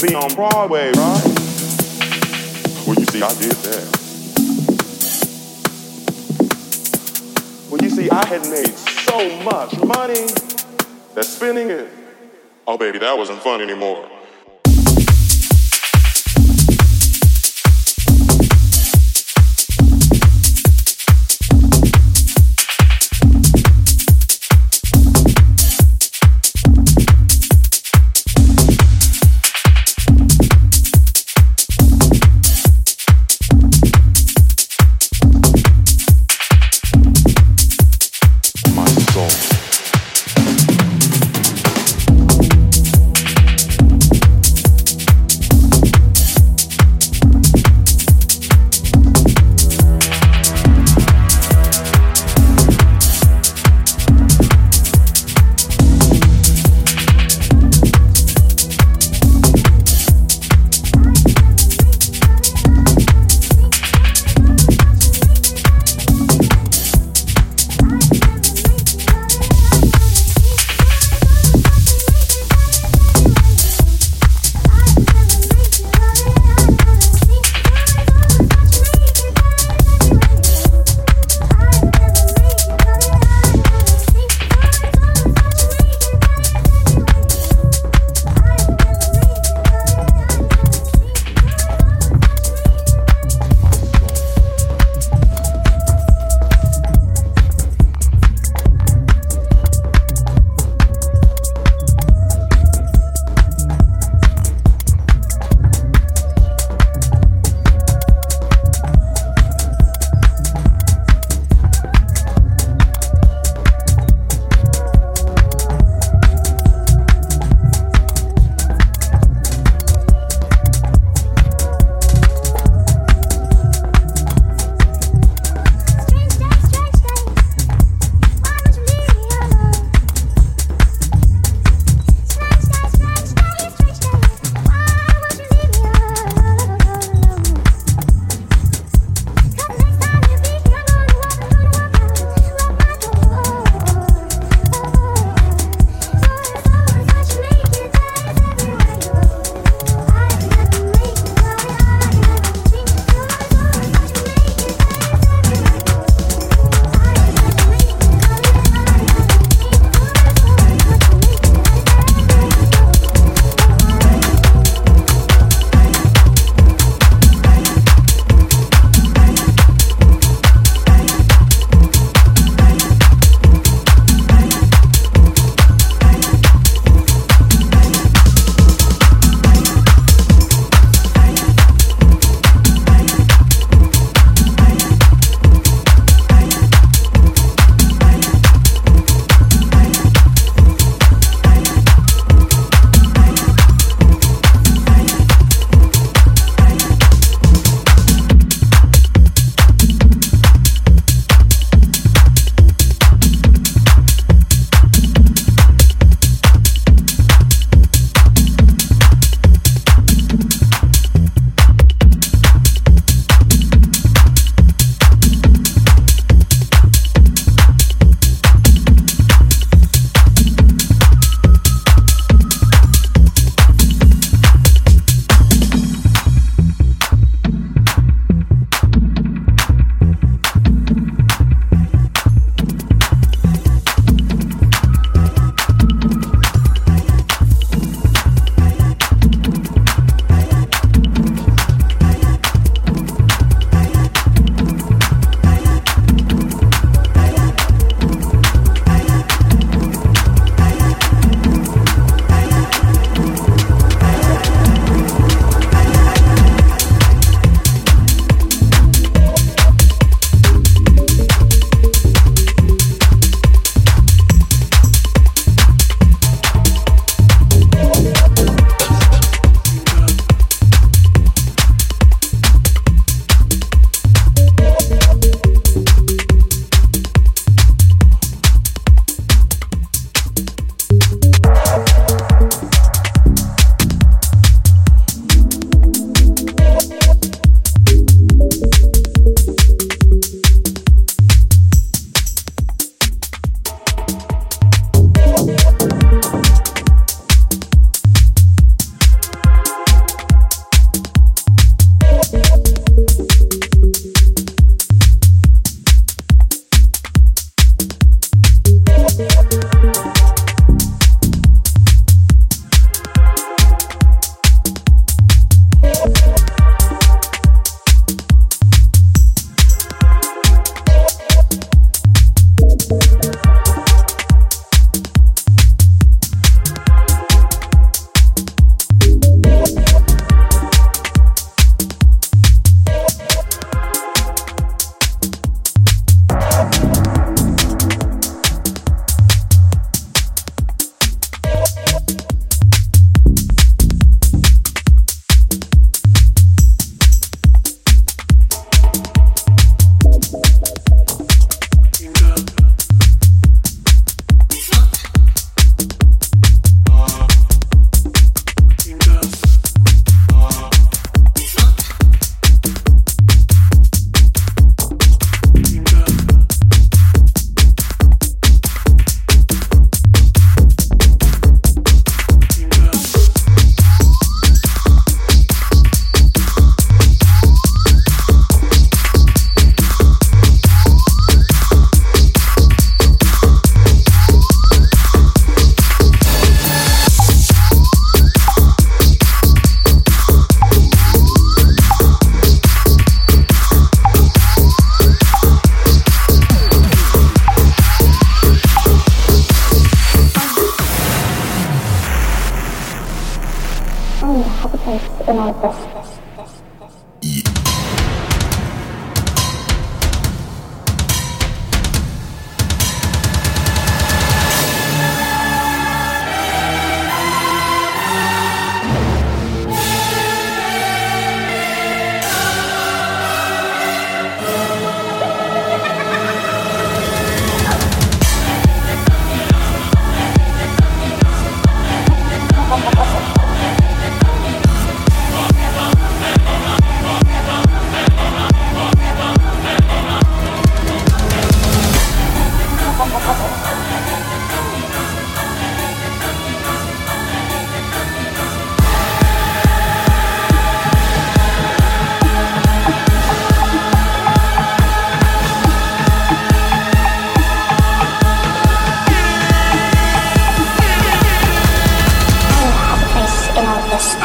to be on Broadway, right? Well, you see, I did that. Well, you see, I had made so much money that spending it, oh, baby, that wasn't fun anymore.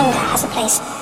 China has a place.